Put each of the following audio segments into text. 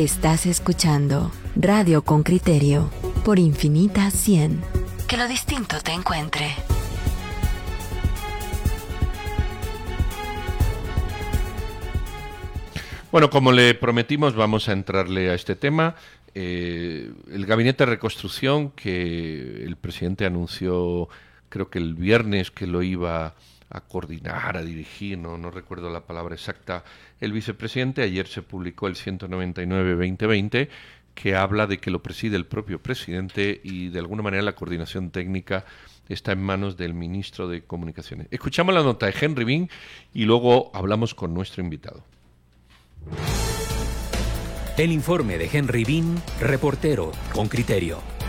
Estás escuchando Radio con Criterio por Infinita 100. Que lo distinto te encuentre. Bueno, como le prometimos, vamos a entrarle a este tema. Eh, el gabinete de reconstrucción que el presidente anunció, creo que el viernes que lo iba a coordinar, a dirigir, no, no recuerdo la palabra exacta, el vicepresidente. Ayer se publicó el 199-2020 que habla de que lo preside el propio presidente y de alguna manera la coordinación técnica está en manos del ministro de Comunicaciones. Escuchamos la nota de Henry Bean y luego hablamos con nuestro invitado. El informe de Henry Bean, reportero con criterio.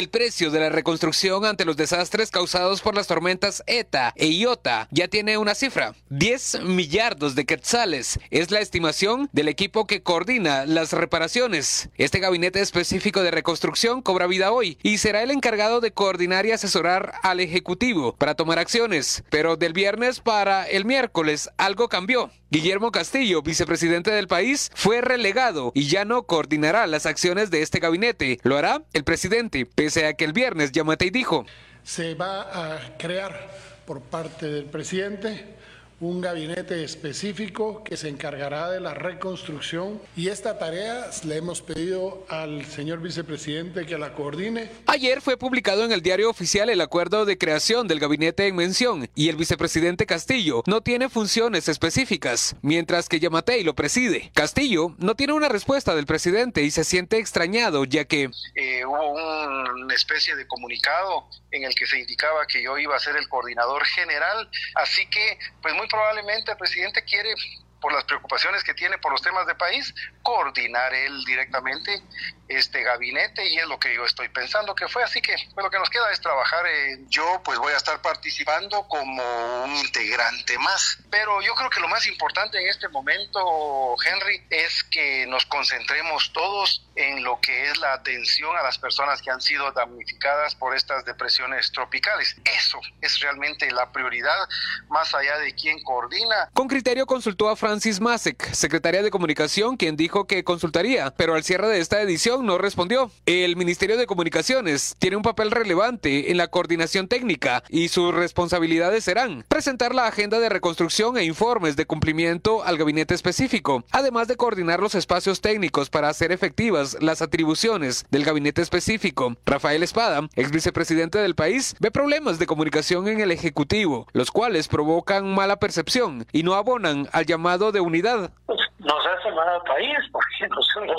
El precio de la reconstrucción ante los desastres causados por las tormentas ETA e IOTA ya tiene una cifra. 10 millardos de quetzales es la estimación del equipo que coordina las reparaciones. Este gabinete específico de reconstrucción cobra vida hoy y será el encargado de coordinar y asesorar al Ejecutivo para tomar acciones. Pero del viernes para el miércoles algo cambió. Guillermo Castillo, vicepresidente del país, fue relegado y ya no coordinará las acciones de este gabinete. Lo hará el presidente, pese a que el viernes y dijo. Se va a crear por parte del presidente un gabinete específico que se encargará de la reconstrucción y esta tarea le hemos pedido al señor vicepresidente que la coordine. Ayer fue publicado en el diario oficial el acuerdo de creación del gabinete en mención y el vicepresidente Castillo no tiene funciones específicas, mientras que Yamatei lo preside. Castillo no tiene una respuesta del presidente y se siente extrañado ya que eh, hubo una especie de comunicado en el que se indicaba que yo iba a ser el coordinador general, así que pues muy probablemente el presidente quiere por las preocupaciones que tiene por los temas de país, coordinar él directamente este gabinete y es lo que yo estoy pensando que fue. Así que pues, lo que nos queda es trabajar. yo pues voy a estar participando como un integrante más. Pero yo creo que lo más importante en este momento, Henry, es que nos concentremos todos en lo que es la atención a las personas que han sido damnificadas por estas depresiones tropicales. Eso es realmente la prioridad, más allá de quién coordina. Con criterio consultó a Francis Masek, secretaria de Comunicación, quien dijo que consultaría, pero al cierre de esta edición no respondió. El Ministerio de Comunicaciones tiene un papel relevante en la coordinación técnica y sus responsabilidades serán presentar la agenda de reconstrucción e informes de cumplimiento al gabinete específico, además de coordinar los espacios técnicos para hacer efectivas las atribuciones del gabinete específico. Rafael Espada, ex vicepresidente del país, ve problemas de comunicación en el Ejecutivo, los cuales provocan mala percepción y no abonan al llamado de unidad. Nos hace mal al país porque nosotros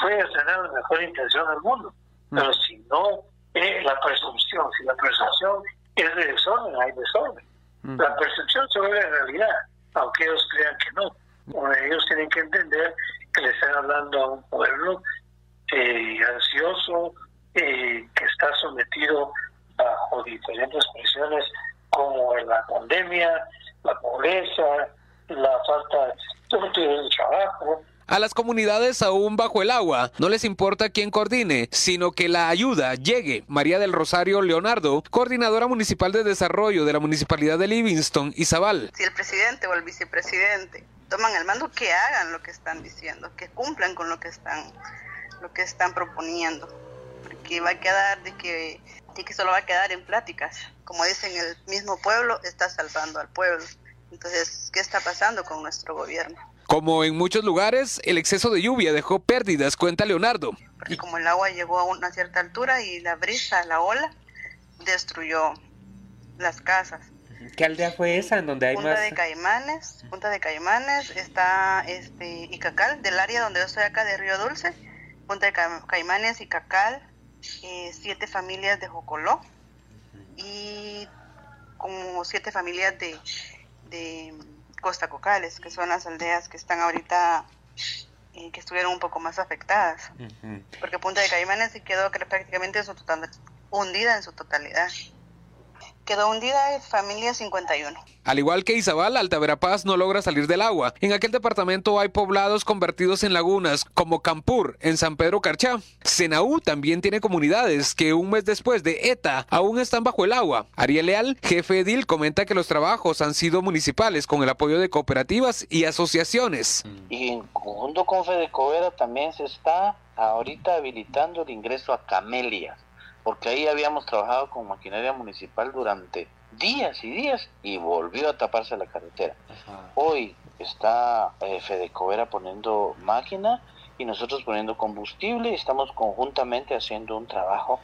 puedes tener la mejor intención del mundo, pero si no es la percepción, si la percepción es de desorden, hay desorden. La percepción se vuelve realidad, aunque ellos crean que no. ellos tienen que entender que le están hablando a un pueblo eh, ansioso, eh, que está sometido bajo diferentes presiones como la pandemia, la pobreza, la falta de trabajo, a las comunidades aún bajo el agua no les importa quién coordine, sino que la ayuda llegue. María del Rosario Leonardo, coordinadora municipal de desarrollo de la Municipalidad de Livingston y Zabal. Si el presidente o el vicepresidente toman el mando, que hagan lo que están diciendo, que cumplan con lo que están, lo que están proponiendo. Porque va a quedar de que, de que solo va a quedar en pláticas. Como dicen, el mismo pueblo está salvando al pueblo. Entonces, ¿qué está pasando con nuestro gobierno? Como en muchos lugares, el exceso de lluvia dejó pérdidas, cuenta Leonardo. Porque como el agua llegó a una cierta altura y la brisa, la ola, destruyó las casas. ¿Qué aldea fue esa en donde hay Punta de Caimanes, Punta de Caimanes, está este Icacal, del área donde yo estoy acá de Río Dulce, Punta de Caimanes, Icacal, eh, siete familias de Jocoló y como siete familias de Costa Cocales, que son las aldeas que están ahorita y que estuvieron un poco más afectadas. Porque Punta de Caimanes se quedó prácticamente hundida en su totalidad. Quedó hundida familia 51. Al igual que Izabal, Alta Verapaz no logra salir del agua. En aquel departamento hay poblados convertidos en lagunas, como Campur, en San Pedro Carchá. Senaú también tiene comunidades que un mes después de ETA aún están bajo el agua. Ariel Leal, jefe edil, comenta que los trabajos han sido municipales con el apoyo de cooperativas y asociaciones. Y en conjunto con Fedecovera también se está ahorita habilitando el ingreso a Camelia, porque ahí habíamos trabajado con maquinaria municipal durante días y días y volvió a taparse la carretera. Hoy está eh, Fedecovera poniendo máquina y nosotros poniendo combustible y estamos conjuntamente haciendo un trabajo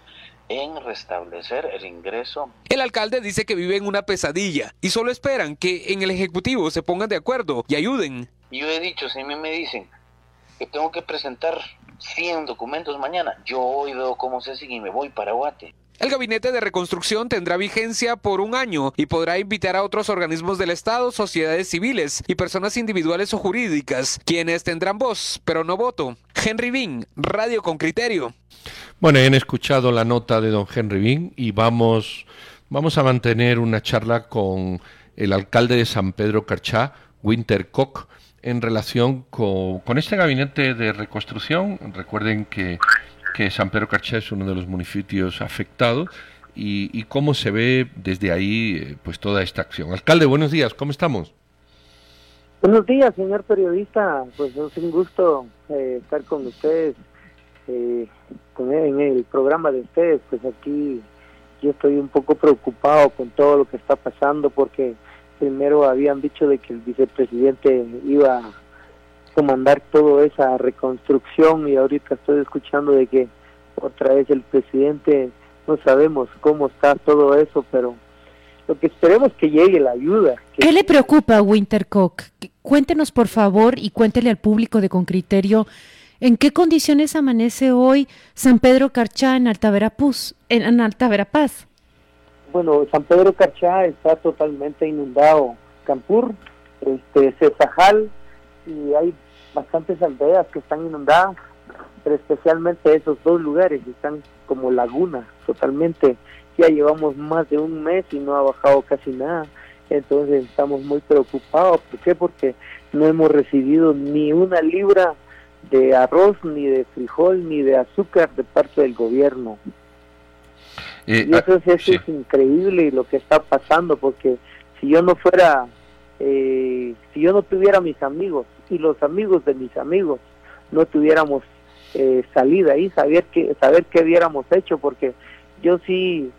en restablecer el ingreso. El alcalde dice que vive en una pesadilla y solo esperan que en el Ejecutivo se pongan de acuerdo y ayuden. Yo he dicho, si a mí me dicen que tengo que presentar 100 documentos mañana, yo hoy veo cómo se sigue y me voy para Guate. El gabinete de reconstrucción tendrá vigencia por un año y podrá invitar a otros organismos del Estado, sociedades civiles y personas individuales o jurídicas, quienes tendrán voz, pero no voto. Henry Bean, Radio con Criterio. Bueno, han escuchado la nota de don Henry Bean y vamos, vamos a mantener una charla con el alcalde de San Pedro Carchá, Winter Koch, en relación con, este gabinete de reconstrucción. Recuerden que que San Pedro Carchá es uno de los municipios afectados y, cómo se ve desde ahí eh, pues toda esta acción. Alcalde, buenos días, ¿cómo estamos? Buenos días, señor periodista. Pues es un gusto eh, estar con ustedes eh, en el programa de ustedes. Pues aquí yo estoy un poco preocupado con todo lo que está pasando porque primero habían dicho de que el vicepresidente iba comandar toda esa reconstrucción y ahorita estoy escuchando de que otra vez el presidente no sabemos cómo está todo eso, pero lo que esperemos que llegue la ayuda. ¿Qué le preocupa, Wintercock? Cuéntenos, por favor, y cuéntele al público de Con Criterio, ¿en qué condiciones amanece hoy San Pedro Carchá en Alta Verapaz? En, Alta Verapaz? Bueno, San Pedro Carchá está totalmente inundado. Campur, este, Cesajal, y hay bastantes aldeas que están inundadas, pero especialmente esos dos lugares están como laguna totalmente. Ya llevamos más de un mes y no ha bajado casi nada. Entonces estamos muy preocupados. ¿Por qué? Porque no hemos recibido ni una libra de arroz, ni de frijol, ni de azúcar de parte del gobierno. Eh, y eso, es, es increíble lo que está pasando, porque si yo no fuera, eh, si yo no tuviera mis amigos, y los amigos de mis amigos no tuviéramos eh, salida ahí, saber que, saber qué hubiéramos hecho, porque yo sí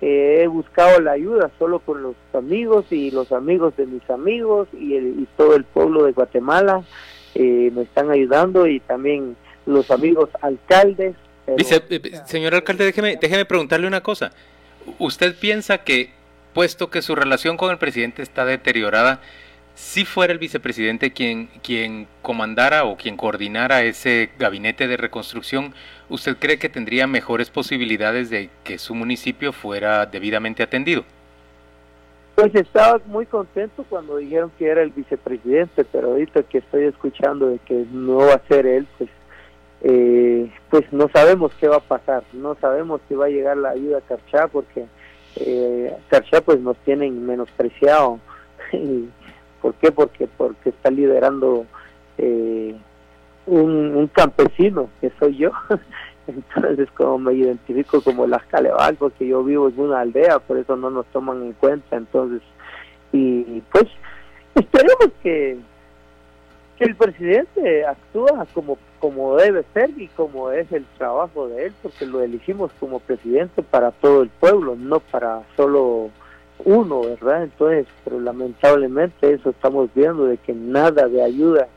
eh, he buscado la ayuda solo con los amigos y los amigos de mis amigos y, el, todo el pueblo de Guatemala eh, me están ayudando y también los amigos alcaldes. Señor alcalde, déjeme, déjeme preguntarle una cosa. ¿Usted piensa que, puesto que su relación con el presidente está deteriorada, si fuera el vicepresidente quien, quien comandara o quien coordinara ese gabinete de reconstrucción, ¿usted cree que tendría mejores posibilidades de que su municipio fuera debidamente atendido? Pues estaba muy contento cuando dijeron que era el vicepresidente, pero ahorita que estoy escuchando de que no va a ser él, pues, eh, pues no sabemos qué va a pasar, no sabemos si va a llegar la ayuda a Carchá, porque eh, Carchá pues nos tienen menospreciado ¿Por qué? Porque, porque está liderando eh, un, campesino, que soy yo. Entonces, como me identifico como las Caleval, porque yo vivo en una aldea, por eso no nos toman en cuenta. Entonces, y pues, esperemos que el presidente actúa como, como debe ser y como es el trabajo de él, porque lo elegimos como presidente para todo el pueblo, no para solo uno, ¿verdad? Entonces, pero lamentablemente eso estamos viendo de que nada de ayuda,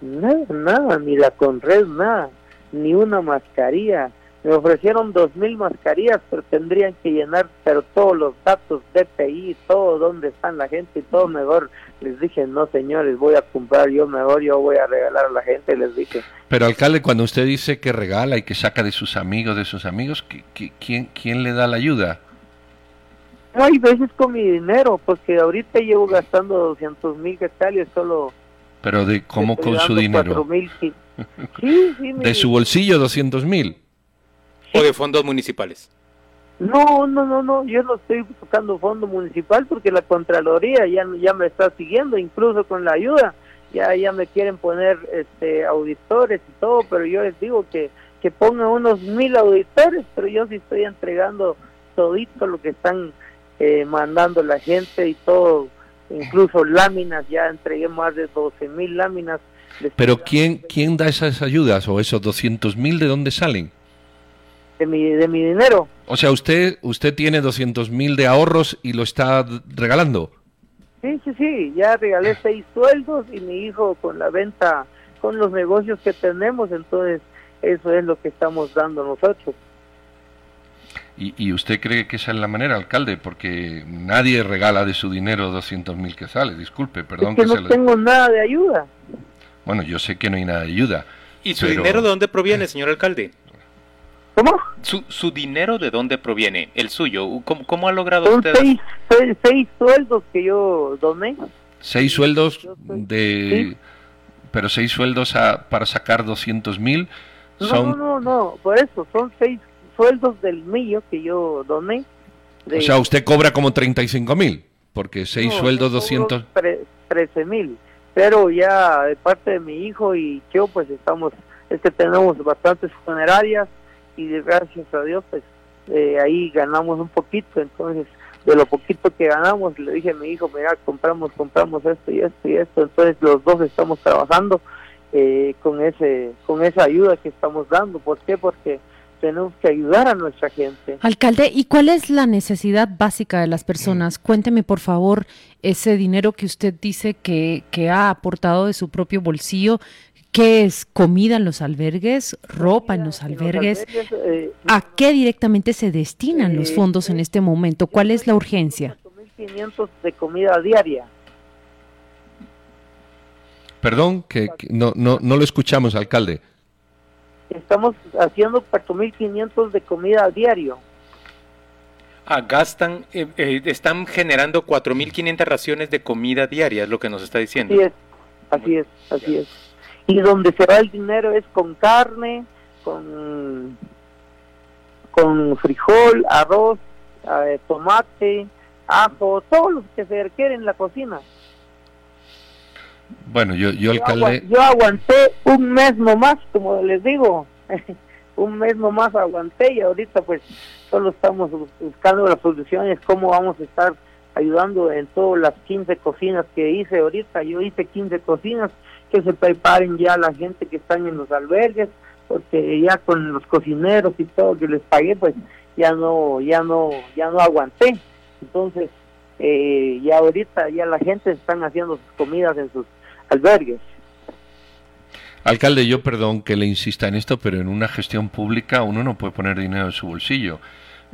nada, nada, ni la Conred, nada, ni una mascarilla. Me ofrecieron dos mil mascarillas, pero tendrían que llenar, pero todos los datos, DPI, todo, dónde están la gente y todo mejor. Les dije, no señores, voy a comprar yo mejor, yo voy a regalar a la gente, les dije. Pero alcalde, cuando usted dice que regala y que saca de sus amigos, de sus amigos, ¿quién, quién le da la ayuda? hay veces con mi dinero, porque ahorita llevo gastando 200 mil quetzales solo. ¿Pero de cómo con su dinero? ¿De su bolsillo 200 mil? ¿O de fondos municipales? No, no, no, no, yo no estoy buscando fondo municipal porque la Contraloría ya, ya me está siguiendo, incluso con la ayuda, ya, ya me quieren poner este, auditores y todo, pero yo les digo que, que pongan unos mil auditores, pero yo sí estoy entregando todito lo que están eh, mandando la gente y todo, incluso láminas, ya entregué más de 12 mil láminas. Pero ¿quién, ¿quién da esas ayudas o esos 200 mil de dónde salen? De mi, de mi dinero. O sea, usted usted tiene 200 mil de ahorros y lo está regalando. Sí, sí, sí, ya regalé seis sueldos y mi hijo con la venta, con los negocios que tenemos, entonces eso es lo que estamos dando nosotros. ¿Y, y usted cree que esa es la manera, alcalde? Porque nadie regala de su dinero 200 mil que sale, disculpe, perdón. Es que, no tengo nada de ayuda. Bueno, yo sé que no hay nada de ayuda. ¿Y su dinero de dónde proviene, señor alcalde? ¿Cómo? ¿Su, ¿Su dinero de dónde proviene? ¿El suyo? ¿Cómo, cómo ha logrado Son usted? Seis, seis, seis, sueldos que yo doné. ¿Seis sueldos de...? ¿Sí? Pero seis sueldos a, para sacar 200 mil son... No, no, no, por eso, son seis sueldos del mío que yo doné. O sea, usted cobra como 35 mil, porque seis No, sueldos, yo 200... cobro tre- 13 mil. Pero ya de parte de mi hijo y yo, pues estamos, es que tenemos bastantes funerarias y gracias a Dios, pues eh, ahí ganamos un poquito. Entonces, de lo poquito que ganamos, le dije a mi hijo, mira, compramos, compramos esto y esto y esto. Entonces, los dos estamos trabajando eh, con ese con esa ayuda que estamos dando. ¿Por qué? Porque tenemos que ayudar a nuestra gente. Alcalde, ¿y cuál es la necesidad básica de las personas? Cuénteme, por favor, ese dinero que usted dice que, que ha aportado de su propio bolsillo. ¿Qué es? ¿Comida en los albergues? ¿Ropa en los albergues? eh, ¿A qué directamente se destinan los fondos en este momento? ¿Cuál es la urgencia? 500 de comida diaria. Perdón, que, que no, no, no lo escuchamos, alcalde. Estamos haciendo 4.500 de comida a diario. Ah, gastan, eh, eh, están generando 4.500 raciones de comida diaria, es lo que nos está diciendo. Así es, así es, así es. Y donde se va el dinero es con carne, con, con frijol, arroz, eh, tomate, ajo, todo lo que se requiere en la cocina. Bueno, yo, yo Yo, alcalde... yo aguanté un mes nomás, como les digo, un mes nomás aguanté y ahorita pues solo estamos bus- buscando las soluciones, cómo vamos a estar ayudando en todas las 15 cocinas que hice ahorita. Yo hice 15 cocinas que se preparen ya la gente que están en los albergues, porque ya con los cocineros y todo que les pagué, pues ya no, ya no, ya no aguanté. Entonces, eh, ya ahorita ya la gente están haciendo sus comidas en sus albergues. Alcalde, yo perdón que le insista en esto, pero en una gestión pública uno no puede poner dinero en su bolsillo.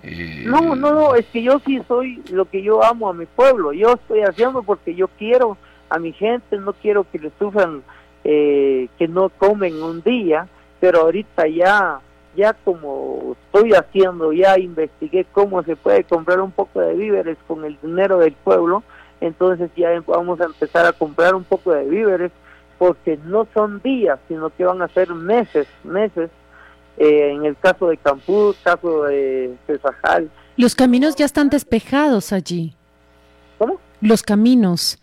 Eh, No, no, no, es que yo sí soy lo que yo amo a mi pueblo. Yo estoy haciendo porque yo quiero a mi gente, no quiero que le sufran, eh, que no comen un día, pero ahorita ya, ya como estoy haciendo, ya investigué cómo se puede comprar un poco de víveres con el dinero del pueblo, entonces ya vamos a empezar a comprar un poco de víveres porque no son días, sino que van a ser meses, meses. Eh, en el caso de Campú, caso de Cesajal, Los caminos ya están despejados allí. ¿Cómo? Los caminos.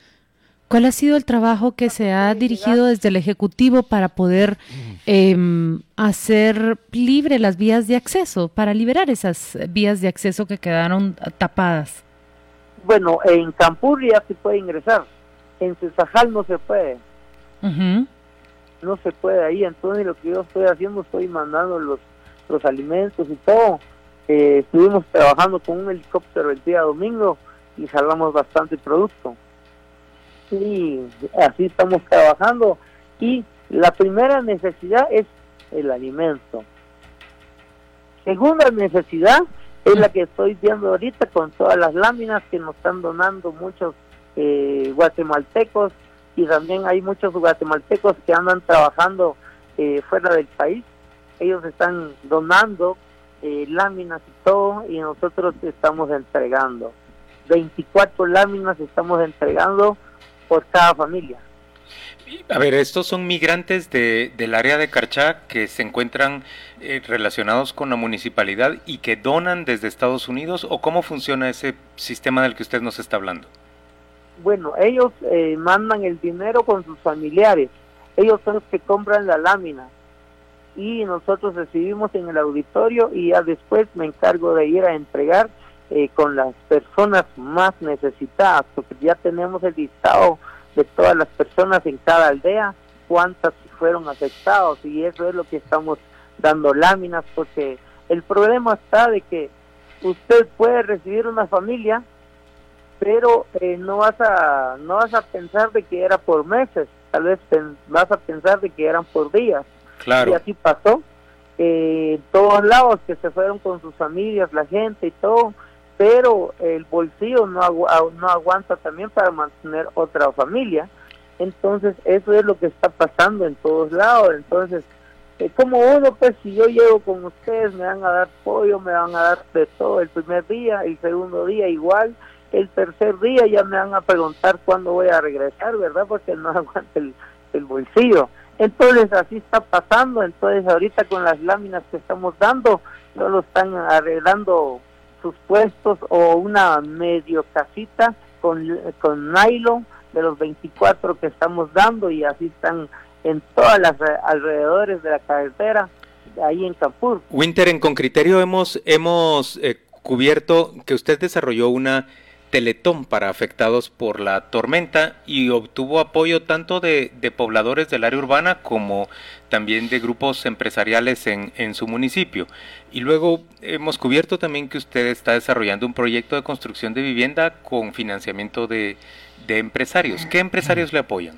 ¿Cuál ha sido el trabajo que se ha dirigido desde el Ejecutivo para poder em, hacer libre las vías de acceso, para liberar esas vías de acceso que quedaron tapadas? Bueno, en Campur ya se puede ingresar, en Cesajal no se puede, Ujú. no se puede ahí, entonces lo que yo estoy haciendo, estoy mandando los, los alimentos y todo. Eh, estuvimos trabajando con un helicóptero el día domingo y jalamos bastante producto. Y así estamos trabajando. Y la primera necesidad es el alimento. Segunda necesidad es la que estoy viendo ahorita con todas las láminas que nos están donando muchos eh, guatemaltecos y también hay muchos guatemaltecos que andan trabajando eh, fuera del país. Ellos están donando eh, láminas y todo y nosotros estamos entregando. 24 láminas estamos entregando por cada familia. A ver, estos son migrantes de, del área de Carchá que se encuentran eh, relacionados con la municipalidad y que donan desde Estados Unidos o cómo funciona ese sistema del que usted nos está hablando. Bueno, ellos eh, mandan el dinero con sus familiares, ellos son los que compran la lámina y nosotros recibimos en el auditorio y ya después me encargo de ir a entregar eh, con las personas más necesitadas, porque ya tenemos el listado de todas las personas en cada aldea, cuántas fueron afectados y eso es lo que estamos dando láminas, porque el problema está de que usted puede recibir una familia, pero eh, no vas a no vas a pensar de que era por meses, tal vez vas a pensar de que eran por días. Claro. Y así pasó. Eh, todos lados que se fueron con sus familias, la gente y todo, pero el bolsillo no, no aguanta también para mantener otra familia. Entonces, eso es lo que está pasando en todos lados. Entonces, eh, como uno, pues si yo llego con ustedes, me van a dar pollo, me van a dar de todo el primer día, el segundo día igual, el tercer día ya me van a preguntar cuándo voy a regresar, ¿verdad? Porque no aguanta el, el bolsillo. Entonces, así está pasando. Entonces, ahorita con las láminas que estamos dando, no lo están arreglando sus puestos o una medio casita con, con nylon de los 24 que estamos dando y así están en todas las alrededores de la carretera ahí en Campur. Winter, en con criterio hemos, hemos eh, cubierto que usted desarrolló una teletón para afectados por la tormenta y obtuvo apoyo tanto de, pobladores del área urbana como también de grupos empresariales en, en, su municipio. Y luego hemos cubierto también que usted está desarrollando un proyecto de construcción de vivienda con financiamiento de, empresarios. ¿Qué empresarios le apoyan?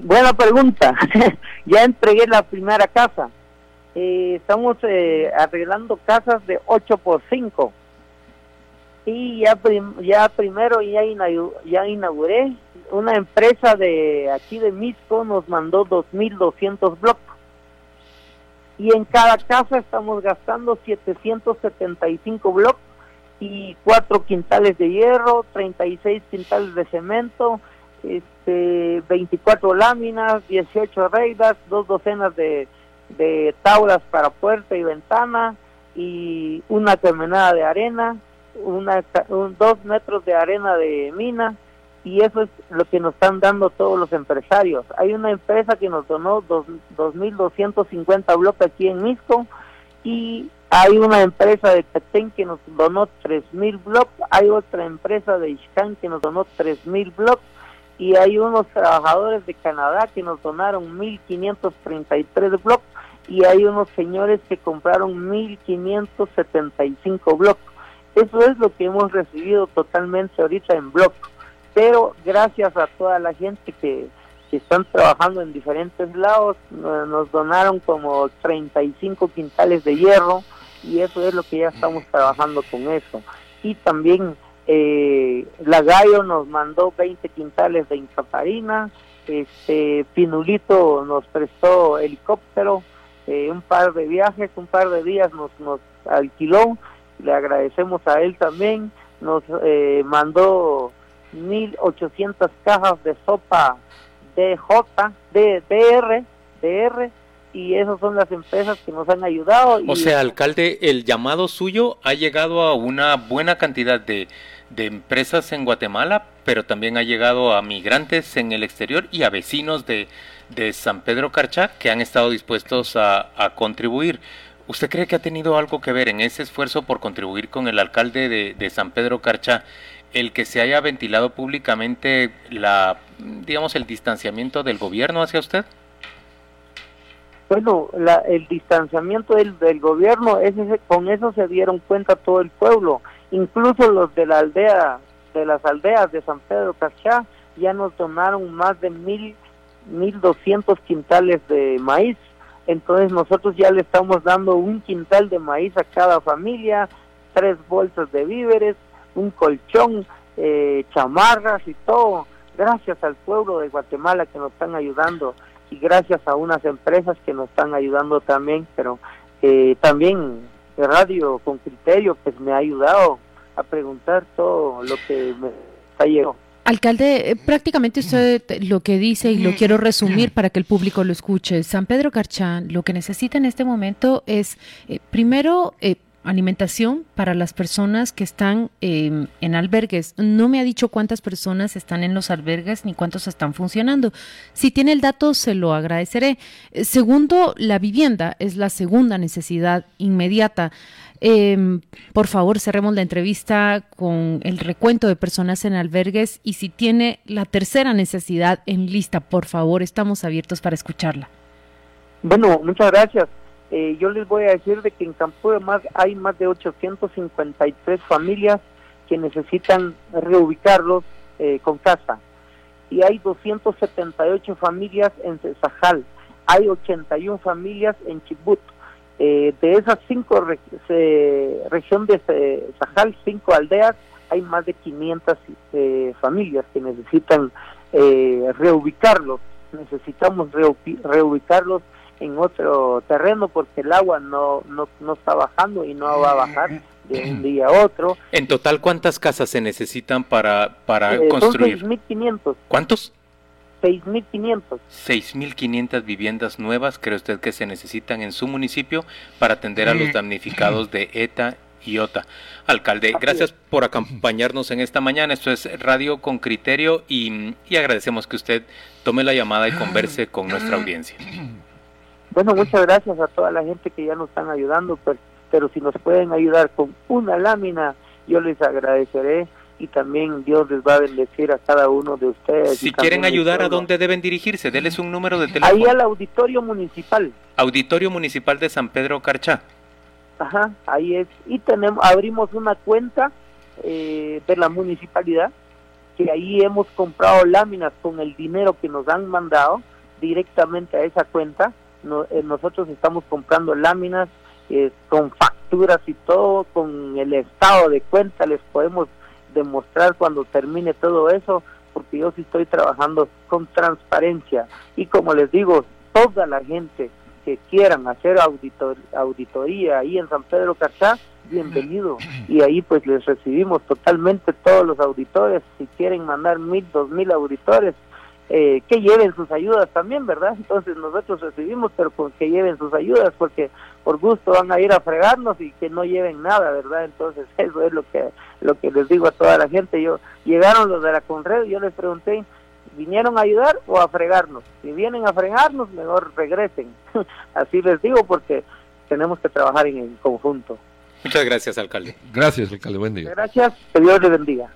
buena pregunta. ya entregué la primera casa. Eh, estamos eh, arreglando casas de 8 por 5 y ya, ya primero ya, ya inauguré una empresa de aquí de Misco nos mandó 2.200 blocos y en cada casa estamos gastando 775 blocos y cuatro quintales de hierro, 36 quintales de cemento, este, 24 láminas, 18 reidas, dos docenas de, de tablas para puerta y ventana y una terminada de arena una, un, dos metros de arena de mina y eso es lo que nos están dando todos los empresarios. Hay una empresa que nos donó dos, 2.250 bloques aquí en Misco y hay una empresa de Petén que nos donó 3.000 bloques, hay otra empresa de Ishkan que nos donó 3.000 bloques y hay unos trabajadores de Canadá que nos donaron 1.533 bloques y hay unos señores que compraron 1.575 bloques. Eso es lo que hemos recibido totalmente ahorita en blog. Pero gracias a toda la gente que, están trabajando en diferentes lados, nos donaron como 35 quintales de hierro y eso es lo que ya estamos trabajando con eso. Y también eh, nos mandó 20 quintales de incaparina, este Pinulito nos prestó helicóptero, eh, un par de viajes, un par de días nos, nos alquiló le agradecemos a él también, nos eh, mandó 1.800 cajas de sopa DJ, de DR, DR, y esas son las empresas que nos han ayudado. O sea, alcalde, el llamado suyo ha llegado a una buena cantidad de, de empresas en Guatemala, pero también ha llegado a migrantes en el exterior y a vecinos de, de San Pedro Carchá que han estado dispuestos a, a contribuir. ¿Usted cree que ha tenido algo que ver en ese esfuerzo por contribuir con el alcalde de, San Pedro Carcha el que se haya ventilado públicamente la, digamos, el distanciamiento del gobierno hacia usted? Bueno, el distanciamiento del, del gobierno, ese, con eso se dieron cuenta todo el pueblo, incluso los de la aldea, de las aldeas de San Pedro Carchá, ya nos donaron más de mil, mil doscientos quintales de maíz entonces nosotros ya le estamos dando un quintal de maíz a cada familia, tres bolsas de víveres, un colchón, eh, chamarras y todo, gracias al pueblo de Guatemala que nos están ayudando y gracias a unas empresas que nos están ayudando también, pero eh, también Radio con Criterio pues me ha ayudado a preguntar todo lo que me está llegando. Alcalde, eh, prácticamente usted lo que dice y lo quiero resumir para que el público lo escuche. San Pedro Carchán lo que necesita en este momento es, eh, primero, eh, alimentación para las personas que están em, en albergues. No me ha dicho cuántas personas están en los albergues ni cuántos están funcionando. Si tiene el dato, se lo agradeceré. segundo, la vivienda es la segunda necesidad inmediata. Em, por favor, cerremos la entrevista con el recuento de personas en albergues y si tiene la tercera necesidad en lista, por favor, estamos abiertos para escucharla. Bueno, muchas gracias. Eh, yo les voy a decir de que en Campo de Mar hay más de 853 familias que necesitan reubicarlos eh, con casa y hay 278 familias en Cesajal, hay 81 familias en Chibut, eh, de esas cinco regiones de Sahal, cinco aldeas, hay más de 500 eh, familias que necesitan eh, reubicarlos. Necesitamos reubicarlos en otro terreno porque el agua no, no, no está bajando y no va a bajar de un día a otro. En total, ¿cuántas casas se necesitan para, para construir? 6.500. ¿Cuántos? 6.500. 6.500 viviendas nuevas, cree usted que se necesitan en su municipio para atender a los damnificados de ETA y OTA. Alcalde, gracias por acompañarnos en esta mañana. Esto es Radio con Criterio y, agradecemos que usted tome la llamada y converse con nuestra audiencia. Bueno, muchas gracias a toda la gente que ya nos están ayudando, pero, pero si nos pueden ayudar con una lámina, yo les agradeceré y también Dios les va a bendecir a cada uno de ustedes. Si quieren ayudar, ¿a dónde deben dirigirse? Denles un número de teléfono. Ahí al Auditorio Municipal. Auditorio Municipal de San Pedro Carchá. Ajá, ahí es. Y tenemos, abrimos una cuenta eh, de la municipalidad, que ahí hemos comprado láminas con el dinero que nos han mandado directamente a esa cuenta. Eh, nosotros estamos comprando láminas eh, con facturas y todo, con el estado de cuenta les podemos demostrar cuando termine todo eso, porque yo sí estoy trabajando con transparencia. Y como les digo, toda la gente que quieran hacer auditor, auditoría ahí en San Pedro Cachá, bienvenido. Y ahí pues les recibimos totalmente todos los auditores. Si quieren mandar mil, dos mil auditores, eh, que lleven sus ayudas también, ¿verdad? Entonces nosotros recibimos, pero con que lleven sus ayudas, porque por gusto van a ir a fregarnos y que no lleven nada, ¿verdad? Entonces eso es lo que lo que les digo a toda la gente. Yo llegaron los de la Conred, yo les pregunté, ¿vinieron a ayudar o a fregarnos? Si vienen a fregarnos, mejor regresen. Así les digo porque tenemos que trabajar en, conjunto. Muchas gracias, alcalde. Gracias, alcalde. Buen día. Gracias. Que Dios le bendiga.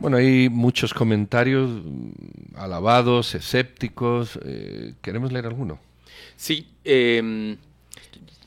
Bueno, hay muchos comentarios mm, alabados, escépticos. Eh, ¿Queremos leer alguno? Sí. Eh,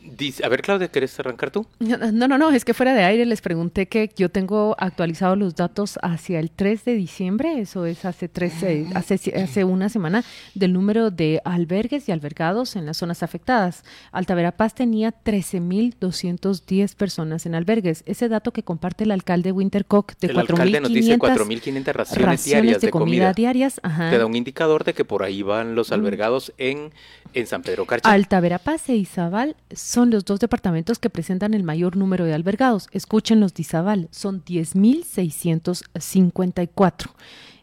Dice, a ver, Claudia, ¿quieres arrancar tú? No, no, no, es que fuera de aire les pregunté que yo tengo actualizados los datos hacia el 3 de diciembre, eso es hace, 13, hace, hace una semana, del número de albergues y albergados en las zonas afectadas. Altaverapaz tenía 13.210 personas en albergues. Ese dato que comparte el alcalde Wintercock de 4.500 raciones, diarias de, comida, diarias, te da un indicador de que por ahí van los albergados en, en San Pedro Carcha. Altaverapaz e Izabal son los dos departamentos que presentan el mayor número de albergados. Escuchen los de Izabal, son 10.654.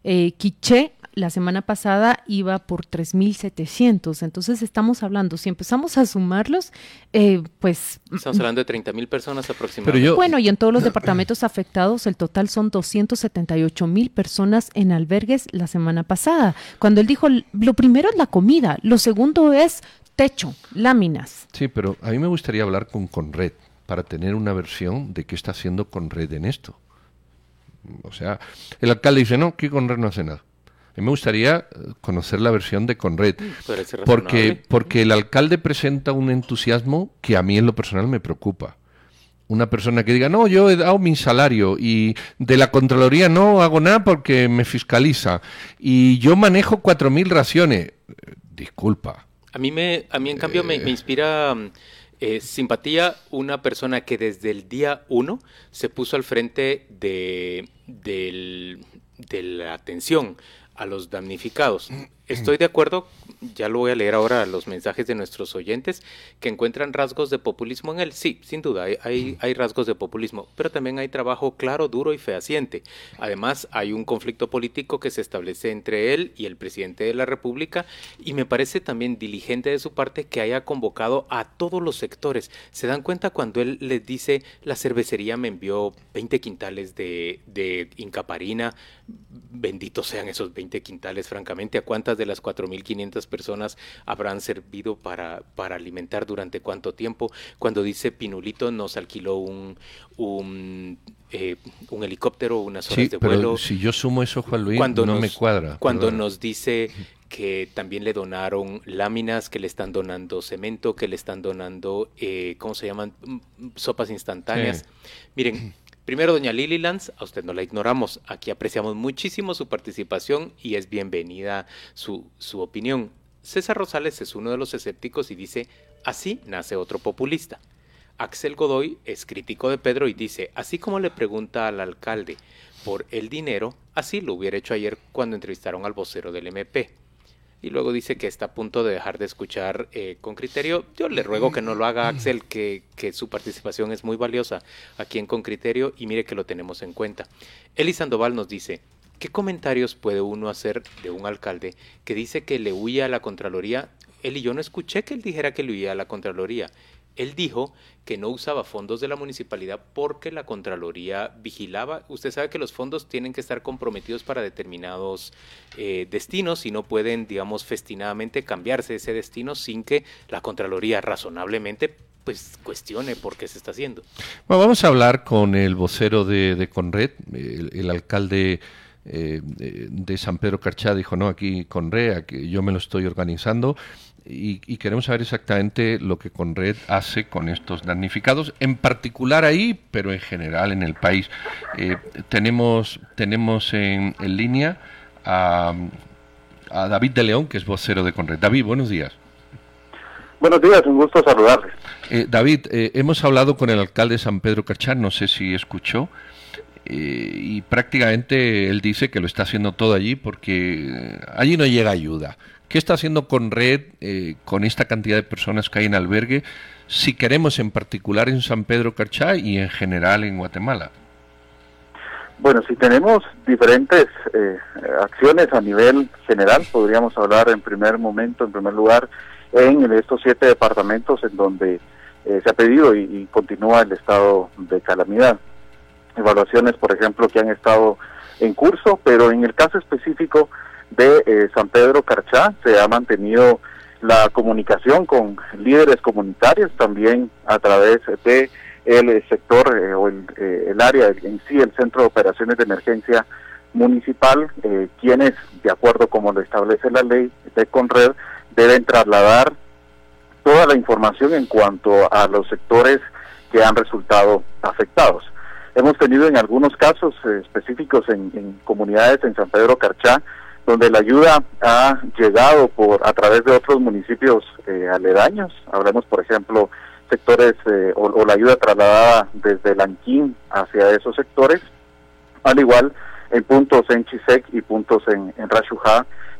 Eh, Quiché la semana pasada iba por 3.700. Entonces estamos hablando, si empezamos a sumarlos, eh, pues... Estamos hablando de 30.000 personas aproximadamente. Bueno, y en todos los departamentos afectados, el total son 278.000 personas en albergues la semana pasada. Cuando él dijo, lo primero es la comida, lo segundo es techo, láminas. Sí, pero a mí me gustaría hablar con Conred para tener una versión de qué está haciendo Conred en esto. O sea, el alcalde dice, no, que Conred no hace nada. A mí me gustaría eh, conocer la versión de Conred, porque, porque el alcalde presenta un entusiasmo que a mí en lo personal me preocupa. Una persona que diga, no, yo he dado mi salario y de la Contraloría no hago nada porque me fiscaliza y yo manejo cuatro mil raciones. Eh, disculpa, a mí, me, a mí en cambio, me, eh. inspira eh, simpatía una persona que desde el día uno se puso al frente de, de la atención a los damnificados. Estoy de acuerdo, ya lo voy a leer ahora los mensajes de nuestros oyentes, que encuentran rasgos de populismo en él. Sí, sin duda, hay, rasgos de populismo, pero también hay trabajo claro, duro y fehaciente. Además, hay un conflicto político que se establece entre él y el presidente de la República y me parece también diligente de su parte que haya convocado a todos los sectores. ¿Se dan cuenta cuando él les dice la cervecería me envió 20 quintales de incaparina? Benditos sean esos 20 quintales, francamente, ¿a cuántas de las 4.500 personas habrán servido para, para alimentar durante cuánto tiempo. Cuando dice Pinulito nos alquiló un, un, eh, un helicóptero, unas horas sí, de pero vuelo. si yo sumo eso, Juan Luis, Cuando no nos- me cuadra. Cuando perdona. nos dice que también le donaron láminas, que le están donando cemento, que le están donando, eh, ¿cómo se llaman? Mm, Sopas instantáneas. Sí. Miren, primero, doña Lily Lanz, a usted no la ignoramos. Aquí apreciamos muchísimo su participación y es bienvenida su, su opinión. César Rosales es uno de los escépticos y dice, así nace otro populista. Axel Godoy es crítico de Pedro y dice, así como le pregunta al alcalde por el dinero, así lo hubiera hecho ayer cuando entrevistaron al vocero del MP. Y luego dice que está a punto de dejar de escuchar eh, con criterio. Yo le ruego que no lo haga Axel, que, que su participación es muy valiosa aquí en Con Criterio y mire que lo tenemos en cuenta. Eli Sandoval nos dice, ¿qué comentarios puede uno hacer de un alcalde que dice que le huía a la Contraloría? Eli, yo no escuché que él dijera que le huía a la Contraloría. Él dijo que no usaba fondos de la municipalidad porque la Contraloría vigilaba. Usted sabe que los fondos tienen que estar comprometidos para determinados eh, destinos y no pueden, digamos, festinadamente cambiarse ese destino sin que la Contraloría razonablemente pues cuestione por qué se está haciendo. Bueno, vamos a hablar con el vocero de, Conred, el alcalde eh, de, San Pedro Carchá dijo, no, aquí Conred, aquí yo me lo estoy organizando y, y queremos saber exactamente lo que Conred hace con estos damnificados, en particular ahí, pero en general en el país. Eh, tenemos tenemos en, en línea a, a David de León, que es vocero de Conred. David, buenos días. Buenos días, un gusto saludarles. Eh, David, eh, hemos hablado con el alcalde de San Pedro Carchán, no sé si escuchó, y prácticamente él dice que lo está haciendo todo allí porque allí no llega ayuda. ¿Qué está haciendo con Red, eh, con esta cantidad de personas que hay en albergue, si queremos en particular en San Pedro Carchá y en general en Guatemala? Bueno, si tenemos diferentes eh, acciones a nivel general, podríamos hablar en primer momento, en primer lugar, en estos siete departamentos en donde eh, se ha pedido y continúa el estado de calamidad. Evaluaciones, por ejemplo, que han estado en curso, pero en el caso específico de eh, San Pedro Carchá se ha mantenido la comunicación con líderes comunitarios también a través de el eh, sector eh, o el, el área en sí, el Centro de Operaciones de Emergencia Municipal, quienes, de acuerdo como lo establece la ley de Conred, deben trasladar toda la información en cuanto a los sectores que han resultado afectados. Hemos tenido en algunos casos eh, específicos en, comunidades en San Pedro Carchá, donde la ayuda ha llegado por a través de otros municipios eh, aledaños. Hablemos, por ejemplo, sectores eh, o, la ayuda trasladada desde Lanquín hacia esos sectores, al igual en puntos en Chisec y puntos en, en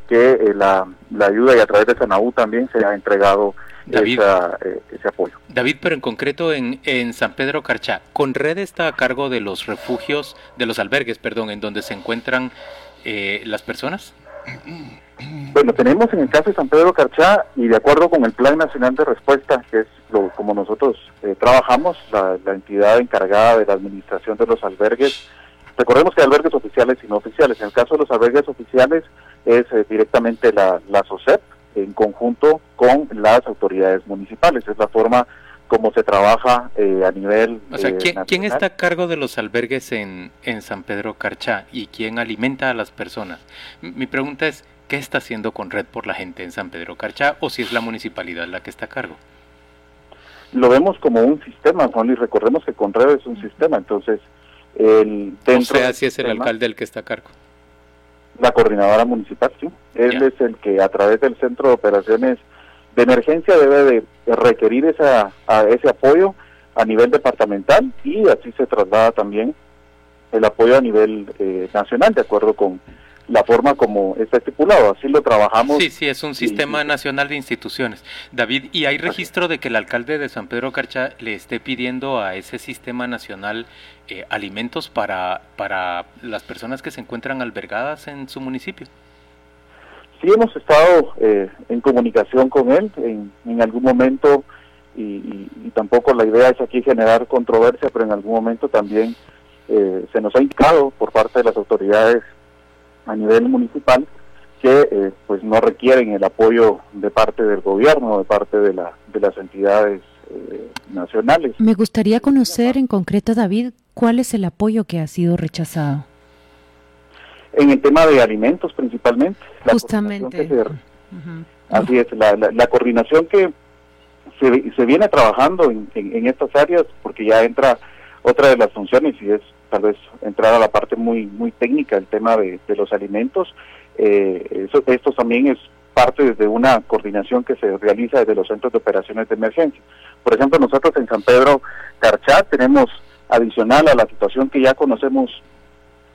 que la, la ayuda y a través de Sanaú también se ha entregado David. esa, eh, ese apoyo. David, pero en concreto en, en San Pedro Carchá, ¿Conred está a cargo de los refugios, de los albergues, perdón, en donde se encuentran eh, las personas? Bueno, tenemos en el caso de San Pedro Carchá y de acuerdo con el Plan Nacional de Respuesta, que es lo, como nosotros eh, trabajamos, la, la entidad encargada de la administración de los albergues, recordemos que hay albergues oficiales y no oficiales. En el caso de los albergues oficiales es eh, directamente la, la SOCEP en conjunto con las autoridades municipales. Es la forma como se trabaja eh, a nivel O sea, eh, ¿quién, está a cargo de los albergues en, en San Pedro Carchá y quién alimenta a las personas? Mi pregunta es, ¿qué está haciendo Conred por la gente en San Pedro Carchá o si es la municipalidad la que está a cargo? lo vemos como un sistema, Juan Luis. Recordemos que Conred es un sistema, entonces el O dentro sea, del si es el sistema, alcalde el que está a cargo. La coordinadora municipal, sí. Él es el que a través del centro de operaciones de emergencia debe de requerir esa, a ese apoyo a nivel departamental y así se traslada también el apoyo a nivel eh, nacional de acuerdo con la forma como está estipulado. Así lo trabajamos. Sí, sí, es un sistema nacional de instituciones. David, ¿y hay registro de que el alcalde de San Pedro Carcha le esté pidiendo a ese sistema nacional eh, alimentos para, para las personas que se encuentran albergadas en su municipio? Sí, hemos estado eh, en comunicación con él en, en algún momento y, tampoco la idea es aquí generar controversia, pero en algún momento también eh, se nos ha indicado por parte de las autoridades a nivel municipal que eh, pues no requieren el apoyo de parte del gobierno, de parte de, la, de las entidades eh, nacionales. Me gustaría conocer en concreto, David, cuál es el apoyo que ha sido rechazado. En el tema de alimentos principalmente. Justamente. Así es, la, la, coordinación que se, se viene trabajando en, en, estas áreas, porque ya entra otra de las funciones y es tal vez entrar a la parte muy muy técnica, el tema de, los alimentos. Eh, eso, esto también es parte de una coordinación que se realiza desde los centros de operaciones de emergencia. Por ejemplo, nosotros en San Pedro Carchá tenemos adicional a la situación que ya conocemos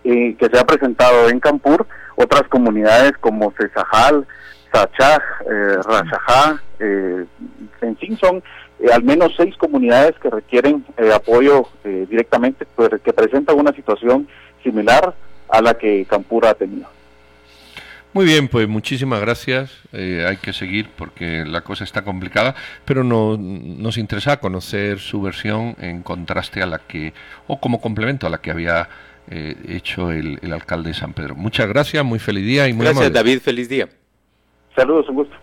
eh, que se ha presentado en Campur, otras comunidades como Cesajal, Sachaj, eh, Rachajá, eh, en fin, son eh, al menos seis comunidades que requieren eh, apoyo eh, directamente, pues, que presentan una situación similar a la que Campura ha tenido. Muy bien, pues muchísimas gracias. hay que seguir porque la cosa está complicada, pero no, nos interesa conocer su versión en contraste a la que, o como complemento a la que había hecho el, alcalde de San Pedro. Muchas gracias, muy feliz día y muy Gracias, David, feliz día. Saludos, un gusto.